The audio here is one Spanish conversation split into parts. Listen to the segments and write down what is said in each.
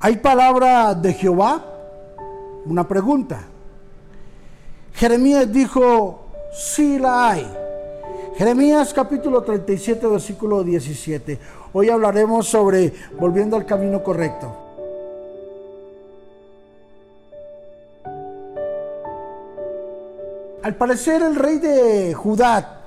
¿Hay palabra de Jehová? Una pregunta. Jeremías dijo, sí la hay. Jeremías capítulo 37, versículo 17. Hoy hablaremos sobre volviendo al camino correcto. Al parecer el rey de Judá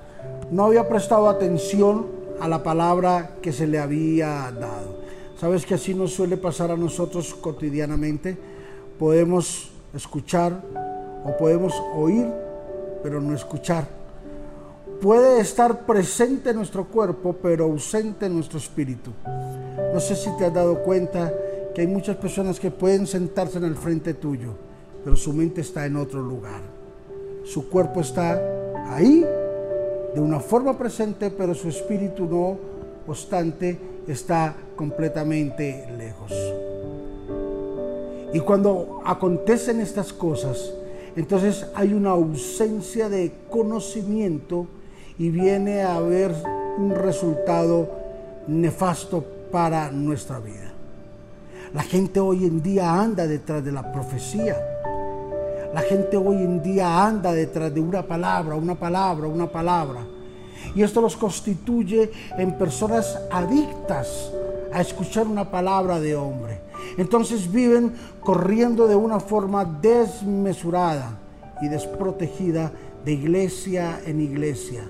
no había prestado atención a la palabra que se le había dado. ¿Sabes que así nos suele pasar a nosotros cotidianamente? Podemos escuchar o podemos oír, pero no escuchar. Puede estar presente en nuestro cuerpo, pero ausente en nuestro espíritu. No sé si te has dado cuenta que hay muchas personas que pueden sentarse en el frente tuyo, pero su mente está en otro lugar. Su cuerpo está ahí de una forma presente, pero su espíritu no obstante está completamente lejos. Y cuando acontecen estas cosas, entonces hay una ausencia de conocimiento y viene a haber un resultado nefasto para nuestra vida. La gente hoy en día anda detrás de la profecía. La gente hoy en día anda detrás de una palabra, una palabra, una palabra. Y esto los constituye en personas adictas a escuchar una palabra de hombre. Entonces viven corriendo de una forma desmesurada y desprotegida de iglesia en iglesia,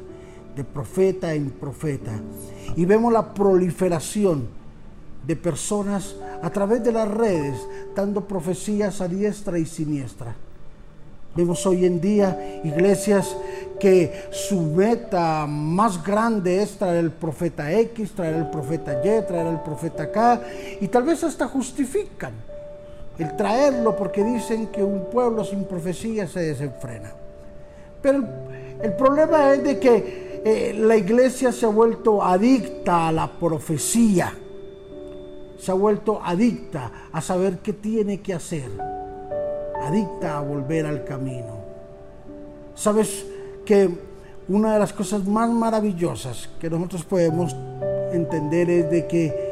de profeta en profeta. Y vemos la proliferación de personas a través de las redes dando profecías a diestra y siniestra. Vemos hoy en día iglesias que su meta más grande es traer el profeta X, traer el profeta Y, traer el profeta K, y tal vez hasta justifican el traerlo porque dicen que un pueblo sin profecía se desenfrena. Pero el, problema es de que eh, la iglesia se ha vuelto adicta a la profecía, se ha vuelto adicta a saber qué tiene que hacer adicta a volver al camino. Sabes que una de las cosas más maravillosas que nosotros podemos entender es de que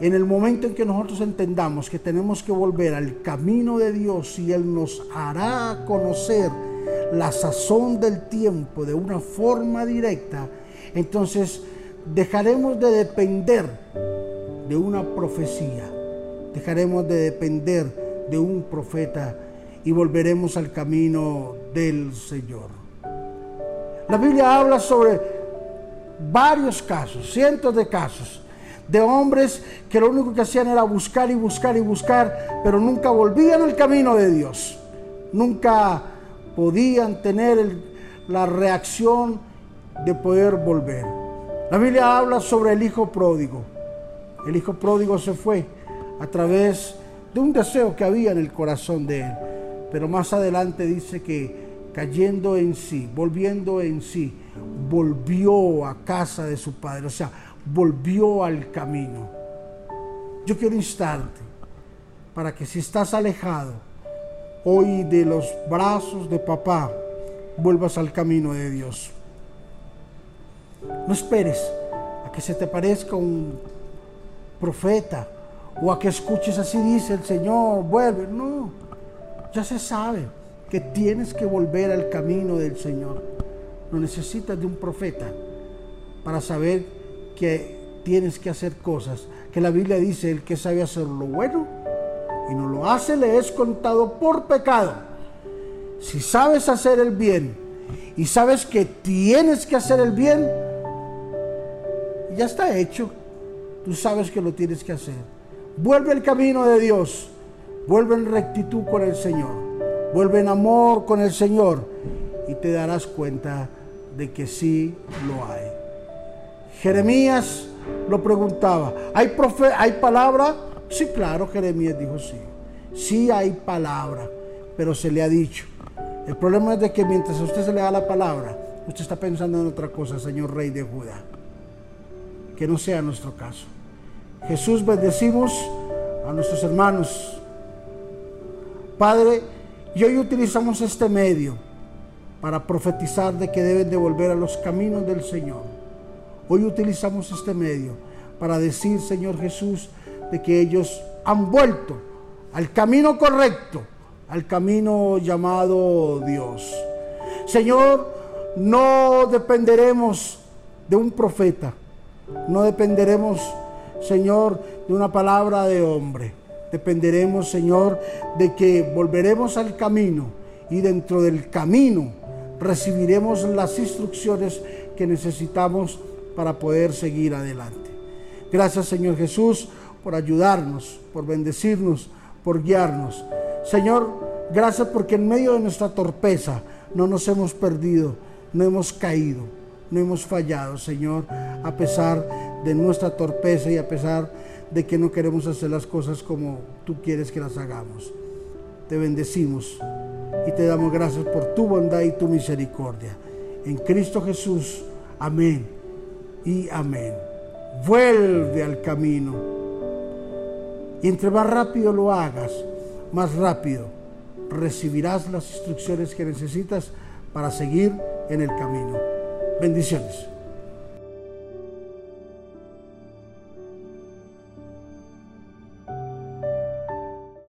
en el momento en que nosotros entendamos que tenemos que volver al camino de Dios y Él nos hará conocer la sazón del tiempo de una forma directa, entonces dejaremos de depender de una profecía, dejaremos de depender de un profeta y volveremos al camino del Señor. La Biblia habla sobre varios casos, cientos de casos, de hombres que lo único que hacían era buscar y buscar y buscar, pero nunca volvían al camino de Dios. Nunca podían tener la reacción de poder volver. La Biblia habla sobre el hijo pródigo. El hijo pródigo se fue a través de un deseo que había en el corazón de él. Pero más adelante dice que cayendo en sí, volviendo en sí, volvió a casa de su padre, o sea, volvió al camino. Yo quiero instarte para que si estás alejado hoy de los brazos de papá, vuelvas al camino de Dios. No esperes a que se te parezca un profeta o a que escuches así dice el Señor, vuelve. No, ya se sabe que tienes que volver al camino del Señor. No necesitas de un profeta para saber que tienes que hacer cosas. Que la Biblia dice, el que sabe hacer lo bueno y no lo hace, le es contado por pecado. Si sabes hacer el bien y sabes que tienes que hacer el bien, ya está hecho. Tú sabes que lo tienes que hacer. Vuelve al camino de Dios. Vuelve en rectitud con el Señor. Vuelve en amor con el Señor. Y te darás cuenta de que sí lo hay. Jeremías lo preguntaba, ¿hay, ¿hay palabra? Sí, claro, Jeremías dijo sí. Sí hay palabra, pero se le ha dicho. El problema es de que mientras a usted se le da la palabra, usted está pensando en otra cosa, Señor Rey de Judá. Que no sea nuestro caso. Jesús bendecimos a nuestros hermanos. Padre, y hoy utilizamos este medio para profetizar de que deben de volver a los caminos del Señor. Hoy utilizamos este medio para decir, Señor Jesús, de que ellos han vuelto al camino correcto, al camino llamado Dios. Señor, no dependeremos de un profeta, no dependeremos, Señor, de una palabra de hombre. Dependeremos, Señor, de que volveremos al camino y dentro del camino recibiremos las instrucciones que necesitamos para poder seguir adelante. Gracias, Señor Jesús, por ayudarnos, por bendecirnos, por guiarnos. Señor, gracias porque en medio de nuestra torpeza no nos hemos perdido, no hemos caído, no hemos fallado, Señor, a pesar de nuestra torpeza y a pesar de que no queremos hacer las cosas como tú quieres que las hagamos. Te bendecimos y te damos gracias por tu bondad y tu misericordia. En Cristo Jesús, amén y amén. Vuelve al camino. Y entre más rápido lo hagas, más rápido recibirás las instrucciones que necesitas para seguir en el camino. Bendiciones.